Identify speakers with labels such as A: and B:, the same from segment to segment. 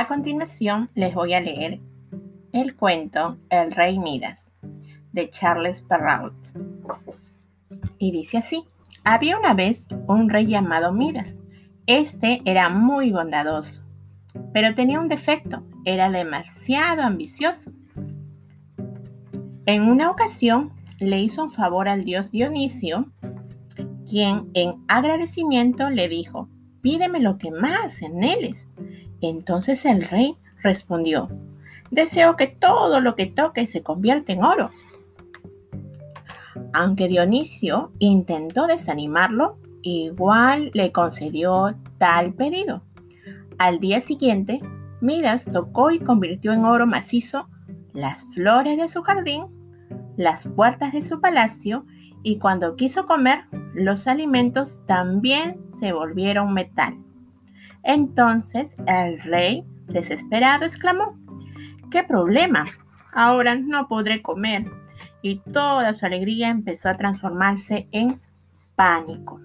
A: A continuación les voy a leer el cuento El Rey Midas de Charles Perrault. Y dice así, había una vez un rey llamado Midas. Este era muy bondadoso, pero tenía un defecto, era demasiado ambicioso. En una ocasión le hizo un favor al dios Dionisio, quien en agradecimiento le dijo, pídeme lo que más anheles. Entonces el rey respondió, deseo que todo lo que toque se convierta en oro. Aunque Dionisio intentó desanimarlo, igual le concedió tal pedido. Al día siguiente, Midas tocó y convirtió en oro macizo las flores de su jardín, las puertas de su palacio y cuando quiso comer, los alimentos también se volvieron metal. Entonces el rey, desesperado, exclamó, ¿qué problema? Ahora no podré comer. Y toda su alegría empezó a transformarse en pánico.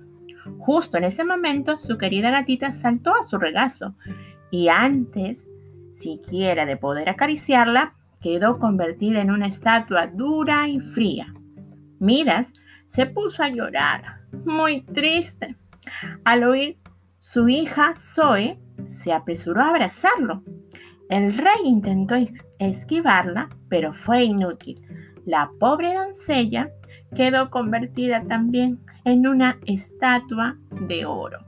A: Justo en ese momento, su querida gatita saltó a su regazo y antes siquiera de poder acariciarla, quedó convertida en una estatua dura y fría. Midas se puso a llorar, muy triste. Al oír su hija Zoe se apresuró a abrazarlo. El rey intentó esquivarla, pero fue inútil. La pobre doncella quedó convertida también en una estatua de oro.